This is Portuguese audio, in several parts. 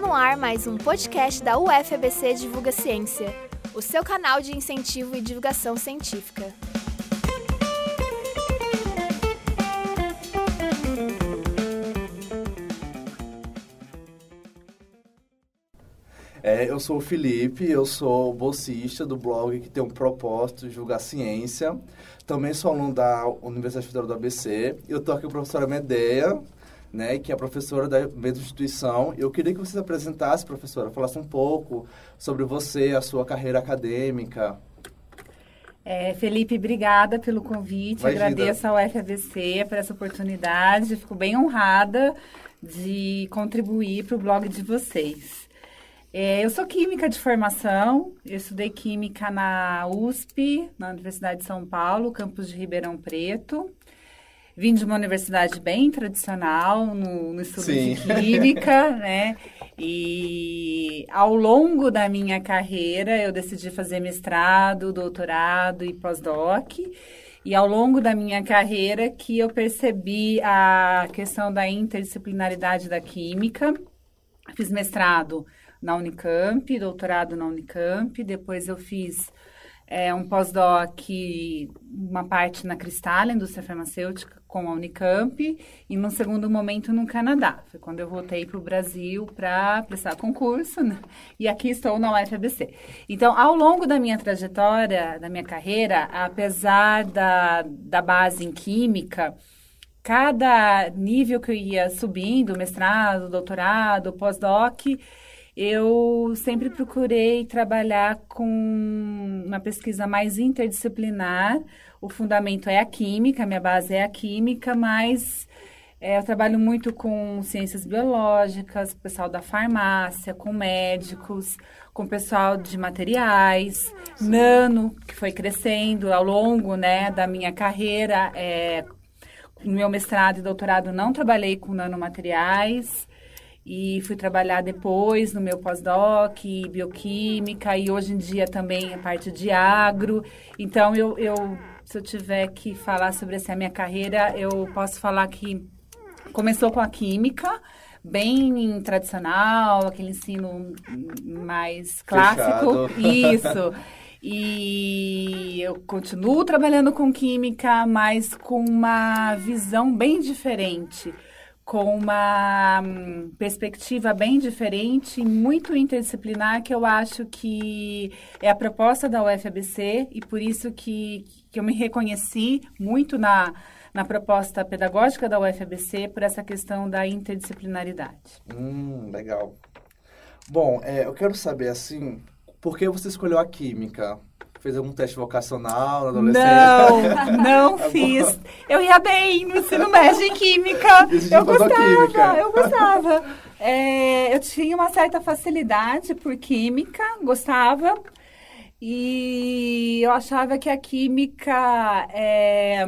No ar mais um podcast da UFABC Divulga Ciência, o seu canal de incentivo e divulgação científica. É, eu sou o Felipe, eu sou bolsista do blog que tem um propósito de divulgar ciência. Também sou aluno da Universidade Federal do ABC. Eu estou aqui com a professora Medeia, né, que é professora da mesma instituição. Eu queria que você se apresentasse, professora, falasse um pouco sobre você, a sua carreira acadêmica. É, Felipe, obrigada pelo convite. Imagina. Agradeço ao FABC por essa oportunidade. Fico bem honrada de contribuir para o blog de vocês. É, eu sou química de formação, eu estudei química na USP, na Universidade de São Paulo, campus de Ribeirão Preto. Vim de uma universidade bem tradicional no, no estudo Sim. de química, né? E ao longo da minha carreira eu decidi fazer mestrado, doutorado e pós-doc. E ao longo da minha carreira que eu percebi a questão da interdisciplinaridade da química. Fiz mestrado na Unicamp, doutorado na Unicamp, depois eu fiz é, um pós-doc, uma parte na Cristal, indústria farmacêutica, com a Unicamp, e num segundo momento no Canadá. Foi quando eu voltei para o Brasil para prestar concurso, né? e aqui estou na UFABC. Então, ao longo da minha trajetória, da minha carreira, apesar da, da base em química, cada nível que eu ia subindo, mestrado, doutorado, pós-doc, eu sempre procurei trabalhar com uma pesquisa mais interdisciplinar. O fundamento é a química, a minha base é a química, mas é, eu trabalho muito com ciências biológicas, pessoal da farmácia, com médicos, com pessoal de materiais, nano, que foi crescendo ao longo né, da minha carreira. É, no meu mestrado e doutorado não trabalhei com nanomateriais e fui trabalhar depois no meu pós-doc, bioquímica e hoje em dia também a parte de agro. Então, eu, eu se eu tiver que falar sobre essa minha carreira, eu posso falar que começou com a química, bem tradicional, aquele ensino mais clássico. Fechado. Isso. E eu continuo trabalhando com química, mas com uma visão bem diferente com uma hum, perspectiva bem diferente, muito interdisciplinar, que eu acho que é a proposta da UFABC e por isso que, que eu me reconheci muito na, na proposta pedagógica da UFABC por essa questão da interdisciplinaridade. Hum, legal. Bom, é, eu quero saber, assim, por que você escolheu a química? Fez algum teste vocacional na adolescência? Não, não Tá fiz. Eu ia bem no ensino médio em química. Eu gostava, química. eu gostava. É, eu tinha uma certa facilidade por química, gostava. E eu achava que a química é,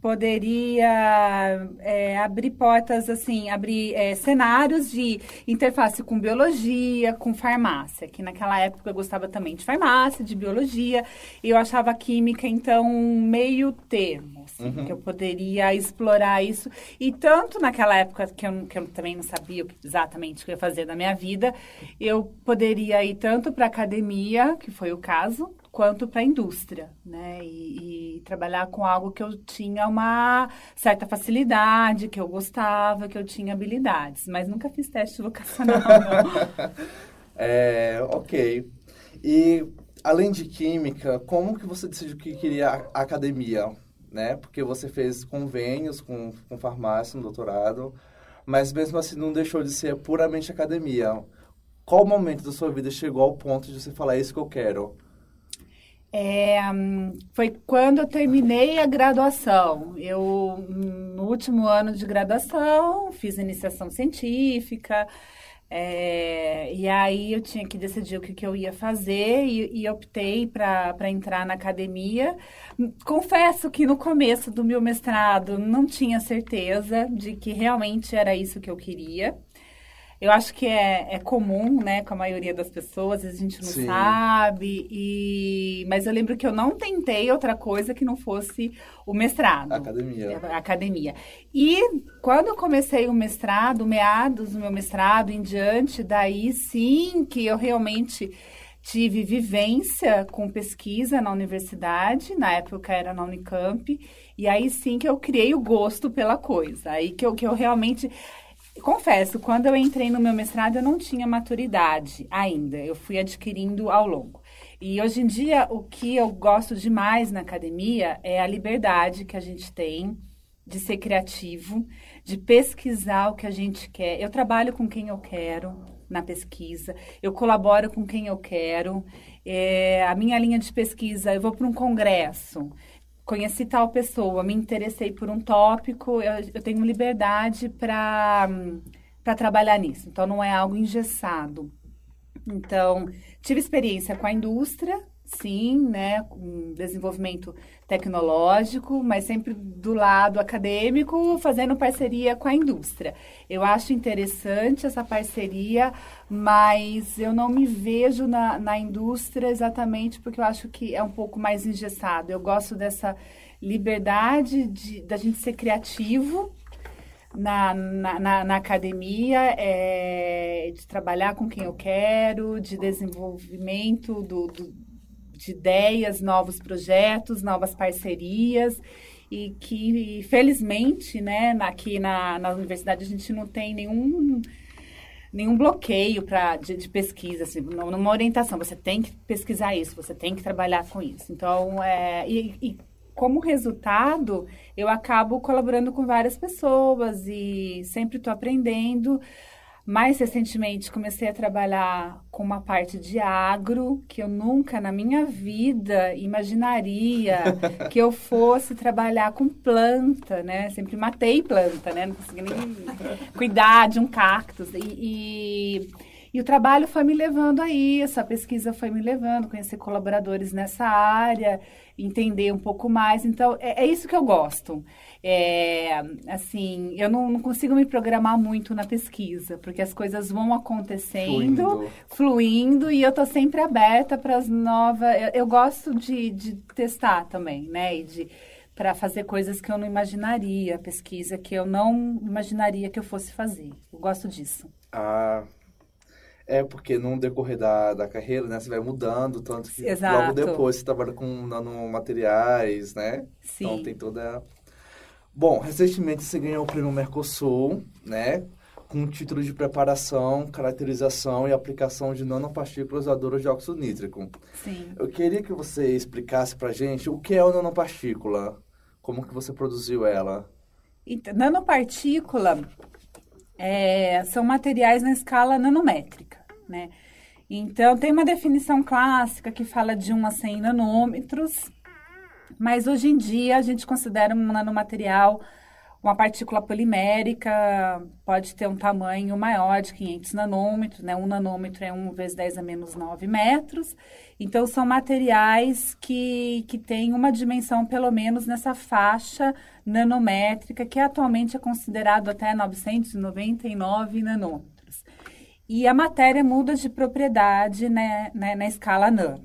poderia é, abrir portas, assim, abrir é, cenários de interface com biologia, com farmácia, que naquela época eu gostava também de farmácia, de biologia, e eu achava a química, então, meio termo, assim, Uhum. que eu poderia explorar isso. E tanto naquela época que eu, que eu também não sabia exatamente o que eu ia fazer da minha vida, eu poderia ir tanto para academia, que foi o caso, quanto para a indústria, né? E, e trabalhar com algo que eu tinha uma certa facilidade, que eu gostava, que eu tinha habilidades. Mas nunca fiz teste vocacional, não. É, ok. E, além de química, como que você decidiu que queria academia? Né? Porque você fez convênios com, com farmácia no doutorado, mas mesmo assim não deixou de ser puramente academia. Qual momento da sua vida chegou ao ponto de você falar "É isso que eu quero? É, foi quando eu terminei a graduação. Eu, no último ano de graduação, fiz iniciação científica, é, e aí eu tinha que decidir o que, que eu ia fazer e, e optei para entrar na academia. Confesso que no começo do meu mestrado não tinha certeza de que realmente era isso que eu queria. Eu acho que é, é comum, né, com a maioria das pessoas, a gente não Sim. sabe. E... Mas eu lembro que eu não tentei outra coisa que não fosse o mestrado. Academia. A academia. E quando eu comecei o mestrado, meados do meu mestrado em diante, daí sim que eu realmente tive vivência com pesquisa na universidade, na época era na Unicamp, e aí sim que eu criei o gosto pela coisa. Aí que eu, que eu realmente. Confesso, quando eu entrei no meu mestrado, eu não tinha maturidade ainda. Eu fui adquirindo ao longo. E hoje em dia, o que eu gosto demais na academia é a liberdade que a gente tem de ser criativo, de pesquisar o que a gente quer. Eu trabalho com quem eu quero na pesquisa, eu colaboro com quem eu quero. É, a minha linha de pesquisa, eu vou para um congresso conheci tal pessoa, me interessei por um tópico, eu, eu tenho liberdade para trabalhar nisso. Então, não é algo engessado. Então, tive experiência com a indústria, sim, né, com desenvolvimento tecnológico, mas sempre do lado acadêmico, fazendo parceria com a indústria. Eu acho interessante essa parceria, mas eu não me vejo na, na indústria exatamente porque eu acho que é um pouco mais engessado. Eu gosto dessa liberdade de, da gente ser criativo, na, na, na, academia, é, de trabalhar com quem eu quero, de desenvolvimento do, do, de ideias, novos projetos, novas parcerias e que, felizmente, né, aqui na, na universidade a gente não tem nenhum nenhum bloqueio para de, de, pesquisa, assim, numa orientação. Você tem que pesquisar isso, você tem que trabalhar com isso. Então, é, e, e como resultado, eu acabo colaborando com várias pessoas e sempre estou aprendendo. Mais recentemente, comecei a trabalhar com uma parte de agro que eu nunca na minha vida imaginaria que eu fosse trabalhar com planta, né? Sempre matei planta, né? Não consegui nem cuidar de um cactus. E, e, e o trabalho foi me levando a isso, a pesquisa foi me levando, conhecer colaboradores nessa área, entender um pouco mais. Então, é, é isso que eu gosto. É, assim, eu não, não, consigo me programar muito na pesquisa, porque as coisas vão acontecendo, fluindo, fluindo e eu estou sempre aberta para as novas. Eu, eu gosto de, de, testar também, né? E de para fazer coisas que eu não imaginaria, pesquisa que eu não imaginaria que eu fosse fazer. Eu gosto disso. Ah, é, porque no decorrer da, da carreira, né, você vai mudando, tanto que Exato. logo depois você trabalha com nanomateriais, né? Sim. Então tem toda Bom, recentemente você ganhou o prêmio Mercosul, né? Com o título de preparação, caracterização e aplicação de nanopartículas doadoras de óxido nítrico. Sim. Eu queria que você explicasse pra gente o que é uma nanopartícula, como que você produziu ela. Então, nanopartícula é, são materiais na escala nanométrica, né? Então, tem uma definição clássica que fala de 1 a 100 nanômetros, mas hoje em dia a gente considera um nanomaterial uma partícula polimérica, pode ter um tamanho maior de 500 nanômetros, né? Um nanômetro é 1 vezes 10 a menos 9 metros. Então, são materiais que, que têm uma dimensão, pelo menos, nessa faixa nanométrica, que atualmente é considerado até 999 nanômetros. E a matéria muda de propriedade né, né na escala nano.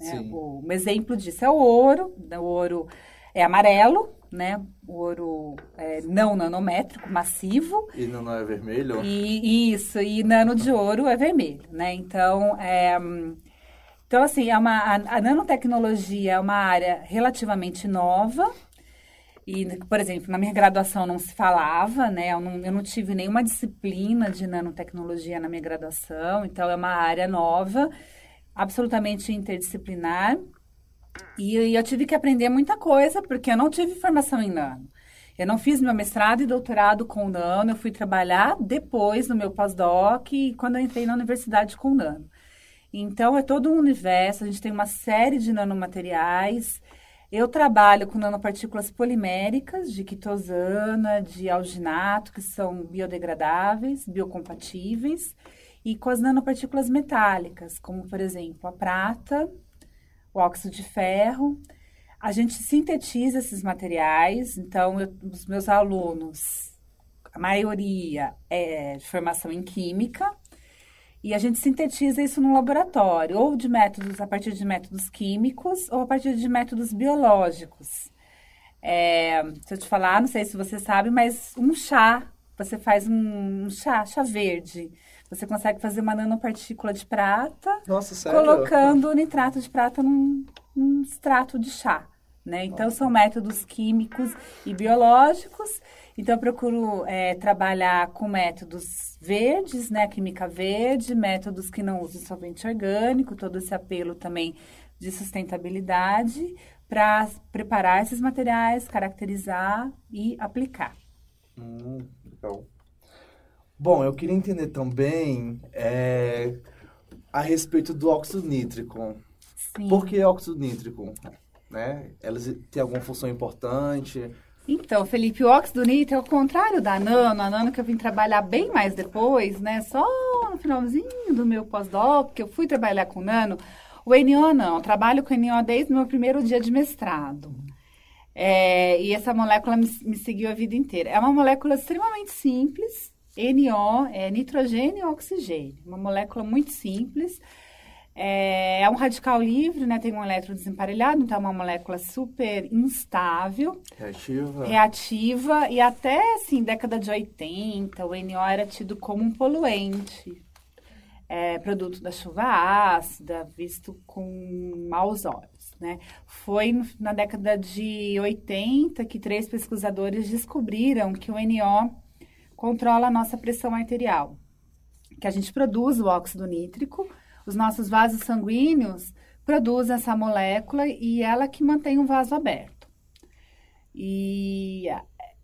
Né? O, um exemplo disso é o ouro. O ouro é amarelo, né? O ouro é não nanométrico, massivo. E nano é vermelho? E, isso, e nano de ouro é vermelho, né? Então, é, então assim, é uma, a, a nanotecnologia é uma área relativamente nova. E, por exemplo, na minha graduação não se falava, né? Eu não, eu não tive nenhuma disciplina de nanotecnologia na minha graduação, então é uma área nova absolutamente interdisciplinar. E, e eu tive que aprender muita coisa, porque eu não tive formação em nano. Eu não fiz meu mestrado e doutorado com nano, eu fui trabalhar depois no meu pós-doc e quando eu entrei na universidade com nano. Então, é todo um universo, a gente tem uma série de nanomateriais. Eu trabalho com nanopartículas poliméricas de quitosana, de alginato, que são biodegradáveis, biocompatíveis e com as nanopartículas metálicas, como por exemplo a prata, o óxido de ferro. A gente sintetiza esses materiais, então eu, os meus alunos a maioria é de formação em química, e a gente sintetiza isso no laboratório, ou de métodos a partir de métodos químicos, ou a partir de métodos biológicos. É, se eu te falar, não sei se você sabe, mas um chá, você faz um, um chá, chá verde. Você consegue fazer uma nanopartícula de prata, Nossa, sério? colocando nitrato de prata num, num extrato de chá. Né? Então, são métodos químicos e biológicos. Então, eu procuro é, trabalhar com métodos verdes, né? Química verde, métodos que não usam solvente orgânico, todo esse apelo também de sustentabilidade para preparar esses materiais, caracterizar e aplicar. Hum, legal. Bom, eu queria entender também é, a respeito do óxido nítrico. Sim. Por que óxido nítrico? Né? Elas têm alguma função importante? Então, Felipe, o óxido nítrico, ao contrário da nano, a nano que eu vim trabalhar bem mais depois, né? Só no finalzinho do meu pós-doc, que eu fui trabalhar com nano. O NO não, eu trabalho com NO desde o meu primeiro dia de mestrado. É, e essa molécula me, me seguiu a vida inteira. É uma molécula extremamente simples, NO é nitrogênio e oxigênio. Uma molécula muito simples. É, é um radical livre, né? Tem um elétron desemparelhado, então é uma molécula super instável, Reativa? reativa. E até, assim, década de 80, o NO era tido como um poluente. É, produto da chuva ácida, visto com maus olhos, né? Foi na década de 80 que três pesquisadores descobriram que o NO controla a nossa pressão arterial, que a gente produz o óxido nítrico, os nossos vasos sanguíneos produzem essa molécula e ela que mantém o vaso aberto. E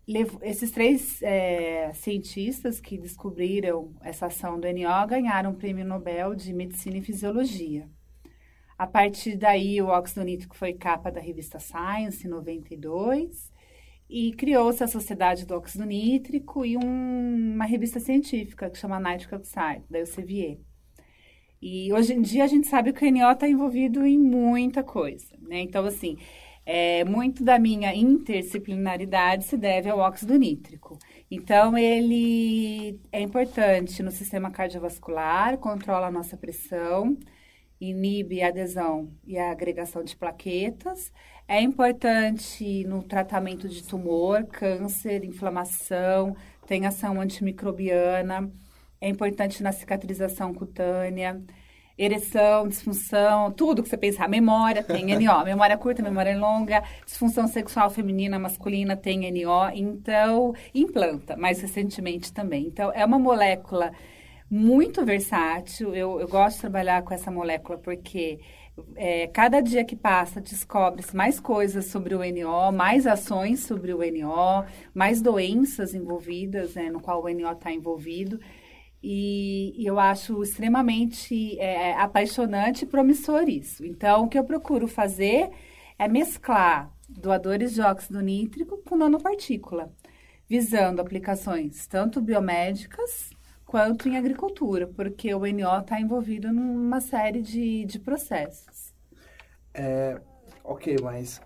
lev- esses três eh, cientistas que descobriram essa ação do NO ganharam o Prêmio Nobel de Medicina e Fisiologia. A partir daí, o óxido nítrico foi capa da revista Science em 92 e criou-se a Sociedade do Óxido Nítrico e um- uma revista científica que chama Nitric Oxide, da Elsevier. E hoje em dia a gente sabe que o NO está envolvido em muita coisa, né? Então, assim, é, muito da minha interdisciplinaridade se deve ao óxido nítrico. Então, ele é importante no sistema cardiovascular, controla a nossa pressão, inibe a adesão e a agregação de plaquetas. É importante no tratamento de tumor, câncer, inflamação, tem ação antimicrobiana. É importante na cicatrização cutânea, ereção, disfunção, tudo que você pensar. Memória tem NO, memória curta, memória longa, disfunção sexual feminina, masculina tem NO. Então, implanta, mais recentemente também. Então, é uma molécula muito versátil. Eu, eu gosto de trabalhar com essa molécula porque é, cada dia que passa descobre-se mais coisas sobre o NO, mais ações sobre o NO, mais doenças envolvidas, né, no qual o NO está envolvido. E, e eu acho extremamente é, apaixonante e promissor isso. Então, o que eu procuro fazer é mesclar doadores de óxido nítrico com nanopartícula, visando aplicações tanto biomédicas quanto em agricultura, porque o NO está envolvido numa série de, de processos. É, ok, mas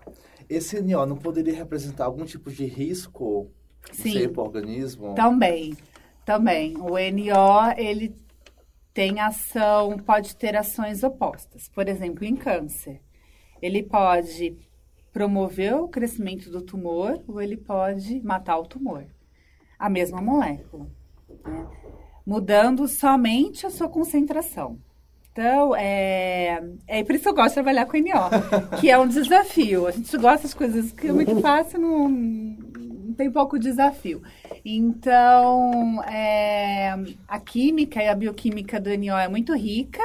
esse NO não poderia representar algum tipo de risco para o organismo? Também, também. O NO, ele tem ação, pode ter ações opostas. Por exemplo, em câncer. Ele pode promover o crescimento do tumor ou ele pode matar o tumor. A mesma molécula. né? Mudando somente a sua concentração. Então, é, é por isso que eu gosto de trabalhar com NO, que é um desafio. A gente gosta das coisas que é muito fácil, não, não tem pouco desafio. Então, é, a química e a bioquímica do NO é muito rica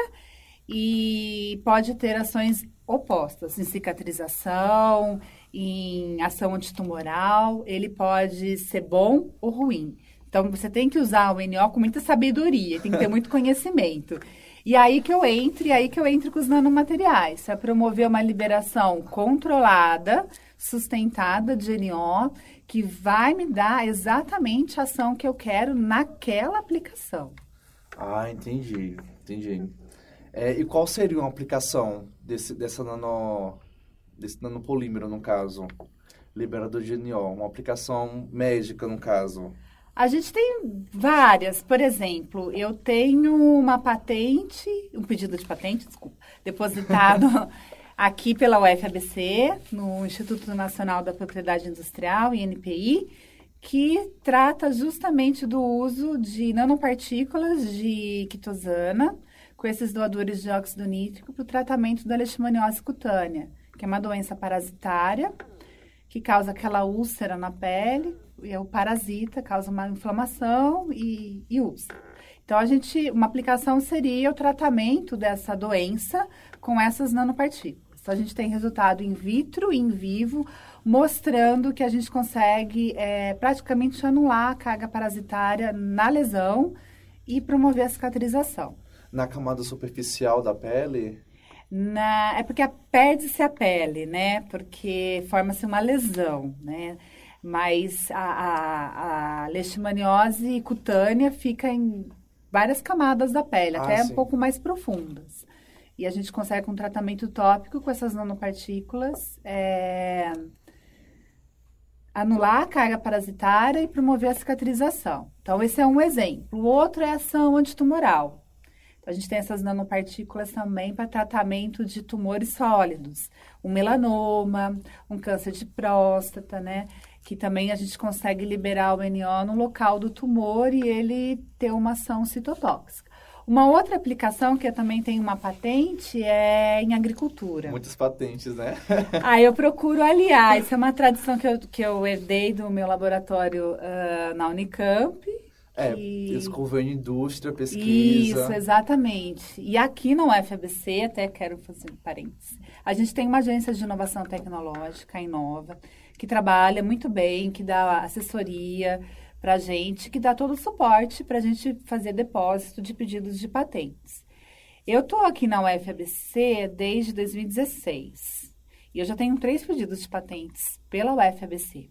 e pode ter ações opostas em cicatrização, em ação antitumoral. Ele pode ser bom ou ruim. Então, você tem que usar o NO com muita sabedoria, tem que ter muito conhecimento. E aí que eu entro, e aí que eu entro com os nanomateriais, para promover uma liberação controlada, sustentada de NO, que vai me dar exatamente a ação que eu quero naquela aplicação. Ah, entendi, entendi. É, e qual seria uma aplicação desse, dessa nano, desse nanopolímero, no caso? Liberador de NO, uma aplicação médica, no caso. A gente tem várias. Por exemplo, eu tenho uma patente, um pedido de patente, desculpa, depositado aqui pela UFABC, no Instituto Nacional da Propriedade Industrial, INPI, que trata justamente do uso de nanopartículas de quitosana com esses doadores de óxido nítrico para o tratamento da leishmaniose cutânea, que é uma doença parasitária que causa aquela úlcera na pele, é o parasita causa uma inflamação e, e úlcera. Então, a gente, uma aplicação seria o tratamento dessa doença com essas nanopartículas. Então, a gente tem resultado in vitro e in vivo, mostrando que a gente consegue é, praticamente anular a carga parasitária na lesão e promover a cicatrização. Na camada superficial da pele? Na, é porque perde-se a pele, né? Porque forma-se uma lesão, né? Mas a, a, a leishmaniose cutânea fica em várias camadas da pele, ah, até sim. um pouco mais profundas. E a gente consegue um tratamento tópico com essas nanopartículas, é, anular a carga parasitária e promover a cicatrização. Então, esse é um exemplo. O outro é a ação antitumoral. A gente tem essas nanopartículas também para tratamento de tumores sólidos, um melanoma, um câncer de próstata, né? Que também a gente consegue liberar o NO no local do tumor e ele ter uma ação citotóxica. Uma outra aplicação que eu também tenho uma patente é em agricultura. Muitas patentes, né? ah, eu procuro aliar. Isso é uma tradição que eu, que eu herdei do meu laboratório uh, na Unicamp é, que... em indústria, pesquisa. Isso, exatamente. E aqui no UFABC, até quero fazer um parênteses, a gente tem uma agência de inovação tecnológica, a Inova, que trabalha muito bem, que dá assessoria para a gente, que dá todo o suporte para a gente fazer depósito de pedidos de patentes. Eu estou aqui na UFABC desde 2016 e eu já tenho três pedidos de patentes pela UFABC.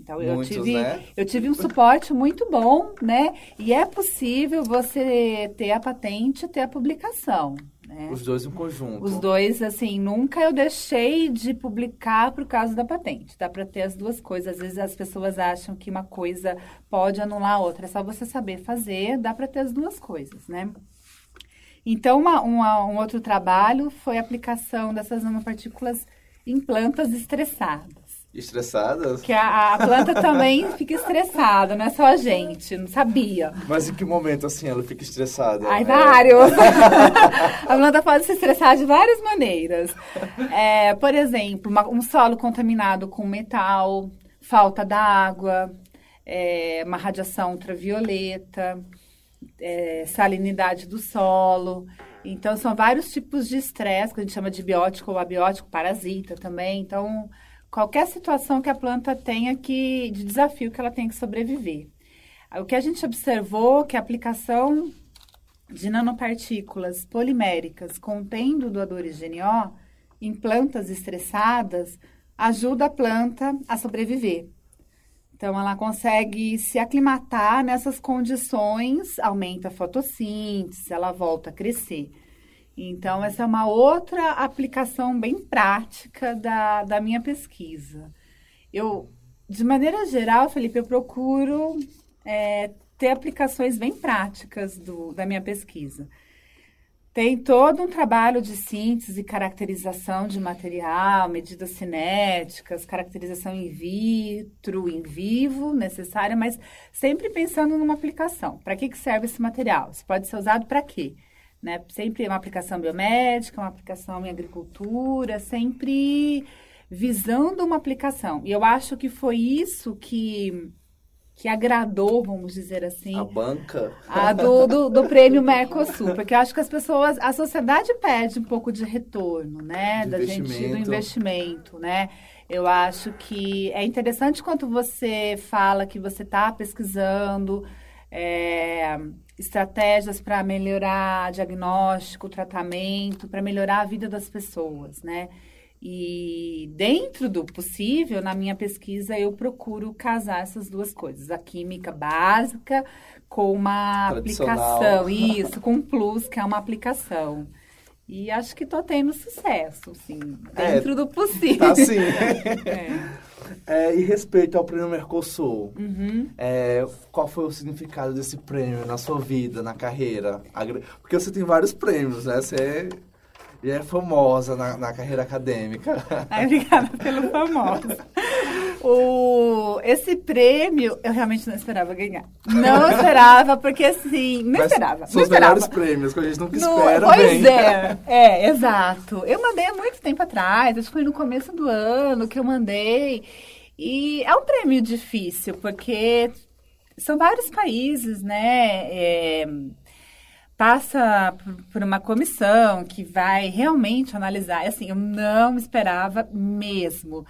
Então eu Muitos, tive, né? eu tive um suporte muito bom, né? E é possível você ter a patente e ter a publicação. Né? Os dois em conjunto. Os dois, assim, nunca eu deixei de publicar por causa da patente. Dá para ter as duas coisas. Às vezes as pessoas acham que uma coisa pode anular a outra. É só você saber fazer, dá para ter as duas coisas, né? Então, uma, uma, um outro trabalho foi a aplicação dessas nanopartículas em plantas estressadas. Estressadas? Que a, a, planta também fica estressada, não é só a gente, não sabia. Mas em que momento, assim, ela fica estressada? Ai, é... vários! a planta pode se estressar de várias maneiras. É, por exemplo, uma, um solo contaminado com metal, falta d'água, é, uma radiação ultravioleta, é, salinidade do solo. Então, são vários tipos de estresse, que a gente chama de biótico ou abiótico, parasita também. Então, qualquer situação que a planta tenha que, de desafio que ela tem que sobreviver. O que a gente observou que a aplicação de nanopartículas poliméricas contendo doadores GNO em plantas estressadas ajuda a planta a sobreviver. Então, ela consegue se aclimatar nessas condições, aumenta a fotossíntese, ela volta a crescer. Então, essa é uma outra aplicação bem prática da, da minha pesquisa. Eu, de maneira geral, Felipe, eu procuro é, ter aplicações bem práticas do, da minha pesquisa. Tem todo um trabalho de síntese e caracterização de material, medidas cinéticas, caracterização in vitro, in vivo, necessária, mas sempre pensando numa aplicação. Para que, que serve esse material? Isso pode ser usado para quê? Né? Sempre uma aplicação biomédica, uma aplicação em agricultura, sempre visando uma aplicação. E eu acho que foi isso que que agradou, vamos dizer assim. A banca. A do, do, do, prêmio Mercosul, porque eu acho que as pessoas, a sociedade pede um pouco de retorno, né? De da gente, do investimento, né? Eu acho que é interessante quando você fala que você está pesquisando, é, estratégias para melhorar diagnóstico, tratamento, para melhorar a vida das pessoas, né? E dentro do possível, na minha pesquisa, eu procuro casar essas duas coisas, a química básica com uma aplicação, isso, com um plus, que é uma aplicação. E acho que estou tendo sucesso, assim, é, dentro é, do possível. Tá sim. é. É, e respeito ao prêmio Mercosul, Uhum. é, qual foi o significado desse prêmio na sua vida, na carreira? Porque você tem vários prêmios, né? Você é famosa na, na carreira acadêmica. Ai, obrigada pelo famoso. O, esse prêmio eu realmente não esperava ganhar. Não esperava, porque assim, não Mas esperava. São não os esperava. melhores prêmios que a gente nunca No- espera pois bem. é, é, exato. Eu mandei há muito tempo atrás, acho que foi no começo do ano que eu mandei. E é um prêmio difícil, porque são vários países, né? é, passa por, uma comissão que vai realmente analisar. E, Assim, eu não esperava mesmo.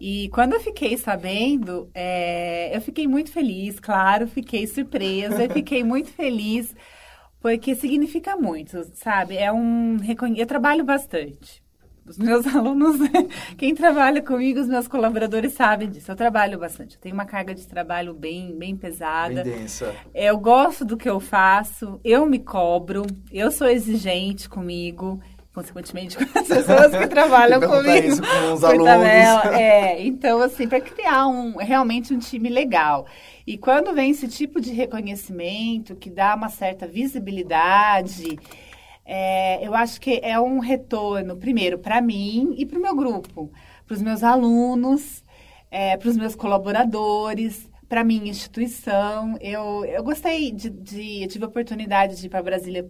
E quando eu fiquei sabendo, é, eu fiquei muito feliz, claro, fiquei surpresa, fiquei muito feliz, porque significa muito, sabe? É um. Eu trabalho bastante. Os meus alunos, quem trabalha comigo, os meus colaboradores sabem disso. Eu trabalho bastante. Eu tenho uma carga de trabalho bem, bem pesada. Bem densa. Eu gosto do que eu faço, eu me cobro, eu sou exigente comigo, consequentemente com as pessoas que trabalham comigo. isso com os alunos. tabela. É, então, assim, para criar um, realmente um time legal. E quando vem esse tipo de reconhecimento, que dá uma certa visibilidade, é, eu acho que é um retorno, primeiro, para mim e para o meu grupo, para os meus alunos, para os meus colaboradores, para a minha instituição. Eu, eu gostei de, de. Eu tive a oportunidade de ir para Brasília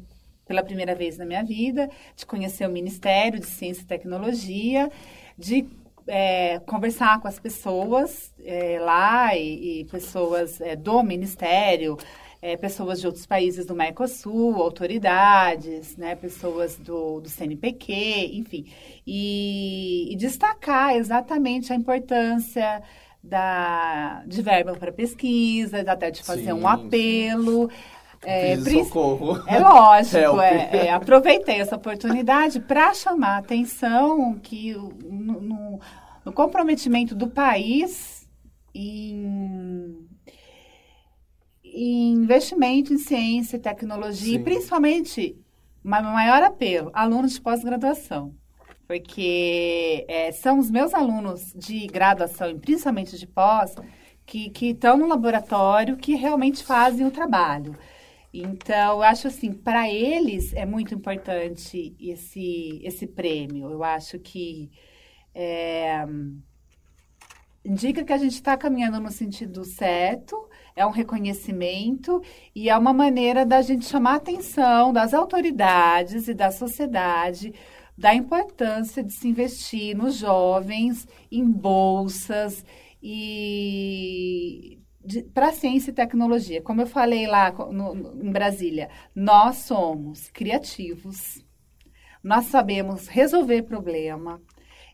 pela primeira vez na minha vida, de conhecer o Ministério de Ciência e Tecnologia, de é, conversar com as pessoas é, lá e, e pessoas é, do Ministério, é, pessoas de outros países do Mercosul, autoridades, né, pessoas do, do CNPq, enfim, e, e destacar exatamente a importância da, de verba para pesquisa, até de fazer Sim, um apelo. É, prin- socorro. é lógico, é, é, aproveitei essa oportunidade para chamar a atenção que no, no- no comprometimento do país em, investimento em ciência e tecnologia, Sim. e principalmente, ma- maior apelo, alunos de pós-graduação. Porque é, são os meus alunos de graduação, e principalmente de pós, que que estão no laboratório, que realmente fazem o trabalho. Então, eu acho assim, para eles é muito importante esse, esse prêmio. Eu acho que é, indica que a gente está caminhando no sentido certo, é um reconhecimento e é uma maneira da gente chamar a atenção das autoridades e da sociedade da importância de se investir nos jovens, em bolsas e para ciência e tecnologia. Como eu falei lá no- no- em Brasília, nós somos criativos, nós sabemos resolver problema.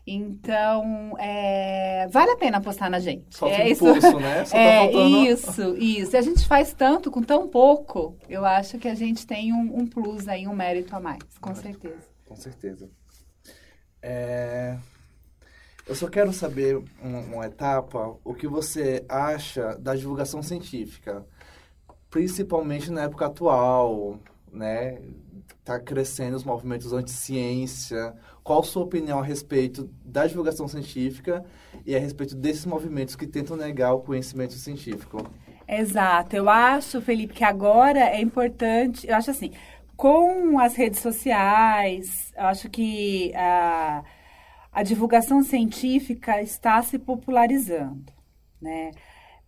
Então, é, vale a pena apostar na gente. Falta é impulso, né? Só tá é, faltando- isso, isso. E a gente faz tanto com tão pouco, eu acho que a gente tem um, um plus aí, um mérito a mais, com certeza. Com certeza. É, Eu só quero saber uma, uma etapa, o que você acha da divulgação científica, principalmente na época atual, né? Tá crescendo os movimentos anti-ciência. Qual a sua opinião a respeito da divulgação científica e a respeito desses movimentos que tentam negar o conhecimento científico? Exato. Eu acho, Felipe, que agora é importante. Eu acho assim, com as redes sociais, eu acho que a, a divulgação científica está se popularizando, né?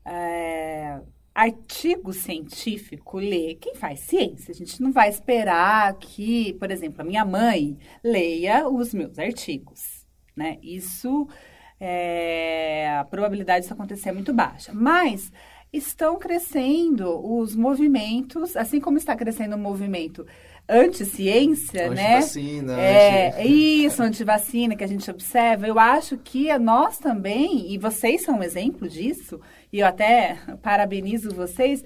É, artigo científico lê quem faz ciência. A gente não vai esperar que, por exemplo, a minha mãe leia os meus artigos, né? Isso, é, a probabilidade disso acontecer é muito baixa. Mas estão crescendo os movimentos, assim como está crescendo o movimento anti-ciência, né? Antivacina, É, anti- isso, antivacina que a gente observa. Eu acho que nós também, e vocês são um exemplo disso, e eu até parabenizo vocês,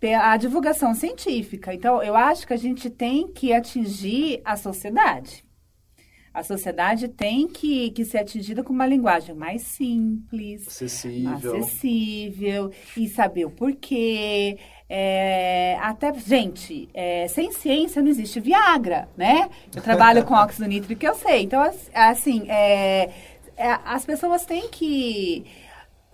pela divulgação científica. Então, eu acho que a gente tem que atingir a sociedade. A sociedade tem que, que ser atingida com uma linguagem mais simples, acessível. acessível e saber o porquê. É, até, gente, é, sem ciência não existe Viagra, né? Eu trabalho com óxido nítrico, eu sei. Então, as- assim, é, é, as pessoas têm que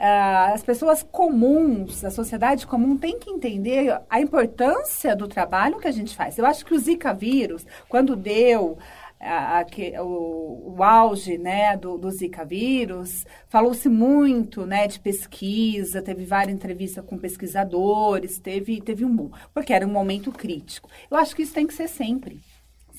Uh, as pessoas comuns, a sociedade comum tem que entender a importância do trabalho que a gente faz. Eu acho que o Zika vírus, quando deu a, a, o, o, auge né, do, do Zika vírus, falou-se muito né, de pesquisa, teve várias entrevistas com pesquisadores, teve, teve um boom, porque era um momento crítico. Eu acho que isso tem que ser sempre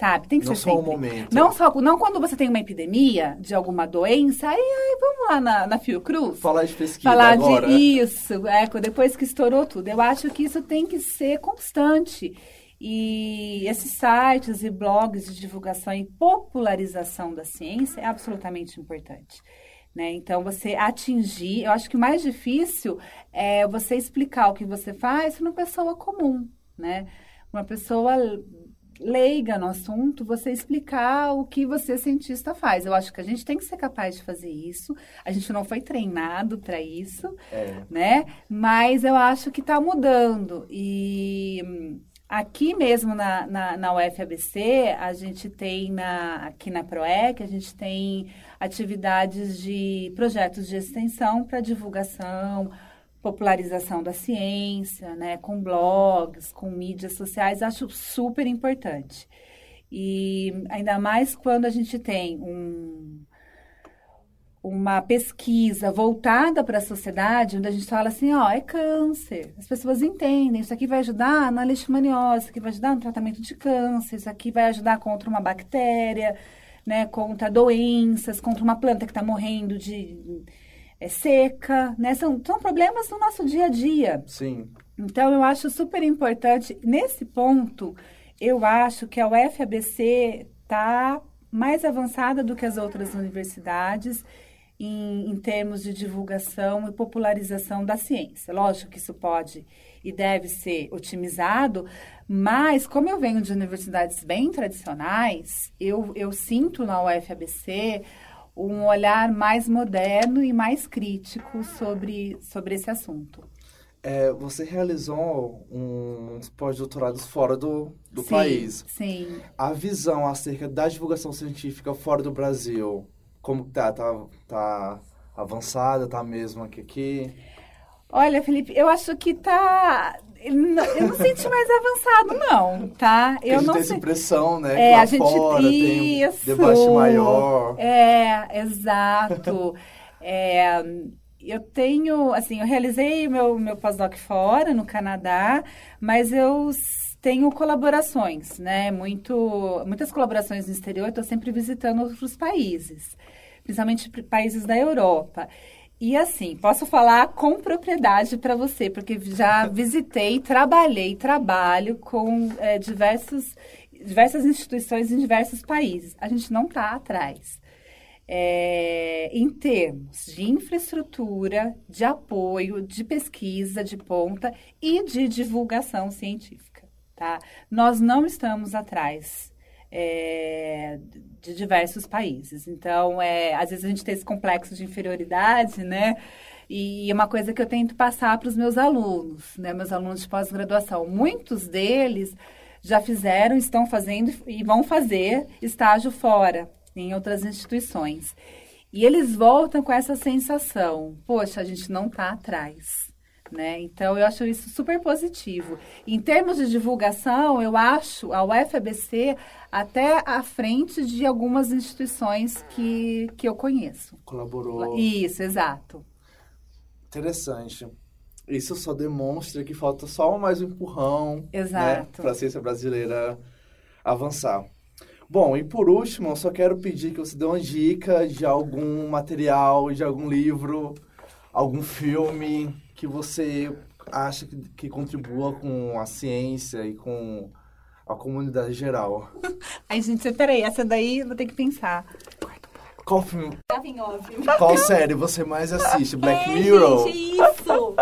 sabe? Tem que não ser só sempre. um momento. Não só não quando você tem uma epidemia de alguma doença, aí, aí vamos lá na, na Fiocruz. Falar de pesquisa Falar agora. de isso, é, depois que estourou tudo. Eu acho que isso tem que ser constante. E esses sites e blogs de divulgação e popularização da ciência é absolutamente importante. Né? Então, você atingir, eu acho que o mais difícil é você explicar o que você faz para uma pessoa comum, né? Uma pessoa leiga no assunto, você explicar o que você, cientista, faz. Eu acho que a gente tem que ser capaz de fazer isso. A gente não foi treinado para isso, É. né? Mas eu acho que está mudando. E aqui mesmo na, na, na UFABC, a gente tem, na, aqui na PROEC, a gente tem atividades de projetos de extensão para divulgação, popularização da ciência, né, com blogs, com mídias sociais, acho super importante. E ainda mais quando a gente tem um, uma pesquisa voltada para a sociedade, onde a gente fala assim, ó, é câncer. As pessoas entendem, isso aqui vai ajudar na leishmaniose, isso aqui vai ajudar no tratamento de câncer, isso aqui vai ajudar contra uma bactéria, né, contra doenças, contra uma planta que está morrendo de é, seca, né? São, são problemas do nosso dia a dia. Sim. Então, eu acho super importante, nesse ponto, eu acho que a UFABC está mais avançada do que as outras universidades em, em, termos de divulgação e popularização da ciência. Lógico que isso pode e deve ser otimizado, mas como eu venho de universidades bem tradicionais, eu, eu sinto na UFABC um olhar mais moderno e mais crítico sobre, sobre esse assunto. É, você realizou uns pós-doutorados fora do, do sim, país. Sim. A visão acerca da divulgação científica fora do Brasil, como tá? Tá, tá avançada? Tá mesmo aqui, aqui? Olha, Felipe, eu acho que tá... Eu não senti mais avançado, não, tá? Eu a gente não tem essa impressão, né? É, a gente fora tem um debate maior. É, exato. é, eu tenho, assim, eu realizei meu, meu pós-doc fora, no Canadá, mas eu tenho colaborações, né? Muito, muitas colaborações no exterior, estou sempre visitando outros países, principalmente países da Europa. E assim, posso falar com propriedade para você, porque já visitei, trabalhei, trabalho com é, diversos, diversas instituições em diversos países. A gente não está atrás. É, em termos de infraestrutura, de apoio, de pesquisa de ponta e de divulgação científica. Tá? Nós não estamos atrás é, de diversos países. Então, é, às vezes a gente tem esse complexo de inferioridade, né? E é uma coisa que eu tento passar para os meus alunos, né? Meus alunos de pós-graduação. Muitos deles já fizeram, estão fazendo e vão fazer estágio fora, em outras instituições. E eles voltam com essa sensação: poxa, a gente não está atrás. Né? Então, eu acho isso super positivo. Em termos de divulgação, eu acho a UFABC até à frente de algumas instituições que, que eu conheço. Colaborou. Isso, exato. Interessante. Isso só demonstra que falta só mais um empurrão né, para a ciência brasileira avançar. Bom, e por último, eu só quero pedir que você dê uma dica de algum material, de algum livro, algum filme que você acha que, que contribua com a ciência e com a comunidade geral. Ai, gente, peraí, essa daí eu vou ter que pensar. Qual filme, qual série você mais assiste? Black é, Mirror? gente, isso!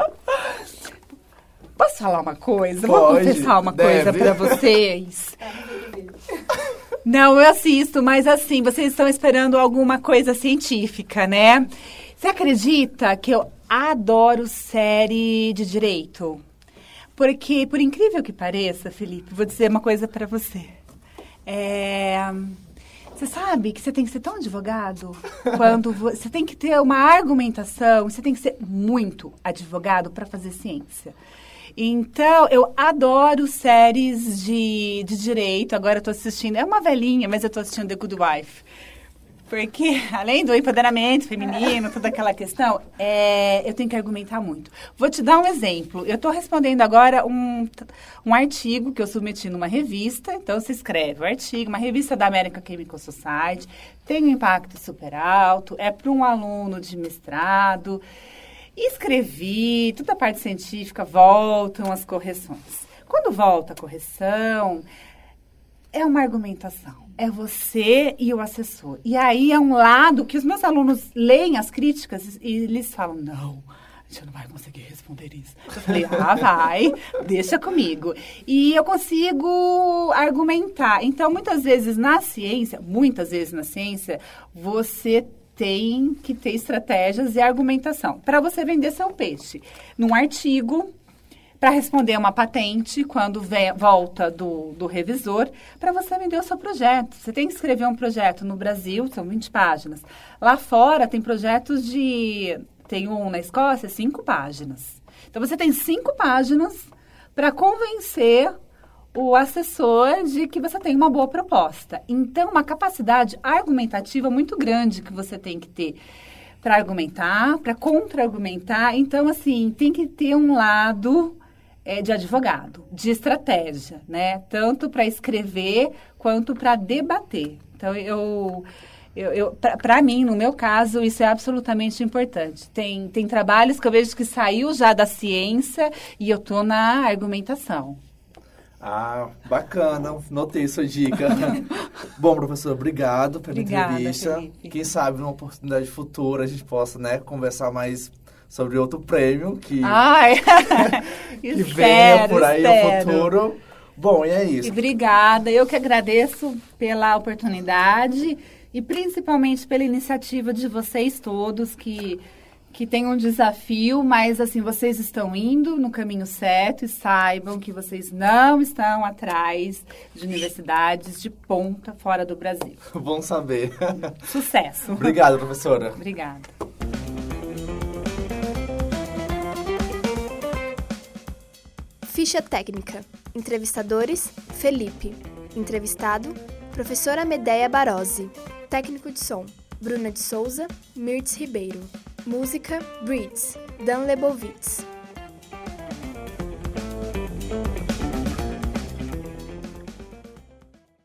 Posso falar uma coisa? Pode, Vou confessar uma coisa deve. para vocês. Não, eu assisto, mas assim, vocês estão esperando alguma coisa científica, né? Você acredita que eu adoro série de direito? Porque, por incrível que pareça, Felipe, vou dizer uma coisa para você. É, Você sabe que você tem que ser tão advogado quando você tem que ter uma argumentação, você tem que ser muito advogado para fazer ciência. Então, eu adoro séries de, de direito. Agora eu tô assistindo, é uma velhinha, mas eu tô assistindo The Good Wife. Porque, além do empoderamento feminino, toda aquela questão, é, eu tenho que argumentar muito. Vou te dar um exemplo. Eu estou respondendo agora um, um artigo que eu submeti numa revista. Então, se escreve o artigo, uma revista da American Chemical Society, tem um impacto super alto, é para um aluno de mestrado. Escrevi, toda a parte científica, voltam as correções. Quando volta a correção, é uma argumentação é você e o assessor. E aí é um lado que os meus alunos leem as críticas e eles falam, não, a gente não vai conseguir responder isso. Eu falei, ah, vai, deixa comigo. E eu consigo argumentar. Então, muitas vezes na ciência, muitas vezes na ciência, você tem que ter estratégias e argumentação para você vender seu peixe. Num artigo, para responder uma patente quando vem, volta do, do revisor, para você vender o seu projeto. Você tem que escrever um projeto no Brasil, são 20 páginas. Lá fora tem projetos de. Tem um na Escócia, cinco páginas. Então você tem cinco páginas para convencer o assessor de que você tem uma boa proposta. Então, uma capacidade argumentativa muito grande que você tem que ter para argumentar, para contra-argumentar. Então, assim, tem que ter um lado é, de advogado, de estratégia, né? Tanto para escrever quanto para debater. Então, eu, eu, eu para mim, no meu caso, isso é absolutamente importante. Tem, tem trabalhos que eu vejo que saiu já da ciência e eu estou na argumentação. Ah, bacana. Notei sua dica. Bom, professor, obrigado pela Obrigada, entrevista. Felipe. Quem sabe numa oportunidade futura a gente possa, né, conversar mais sobre outro prêmio que, Ai, que venha por aí espero. no futuro. Bom, e é isso. Obrigada. Eu que agradeço pela oportunidade e principalmente pela iniciativa de vocês todos que que tem um desafio, mas assim, vocês estão indo no caminho certo e saibam que vocês não estão atrás de universidades de ponta fora do Brasil. Bom saber. Sucesso. Obrigado, professora. Obrigada. Ficha técnica: entrevistadores Felipe, entrevistado professora Medeia Barose, técnico de som Bruna de Souza, Mirtz Ribeiro, música Breeds Dan Lebovitz.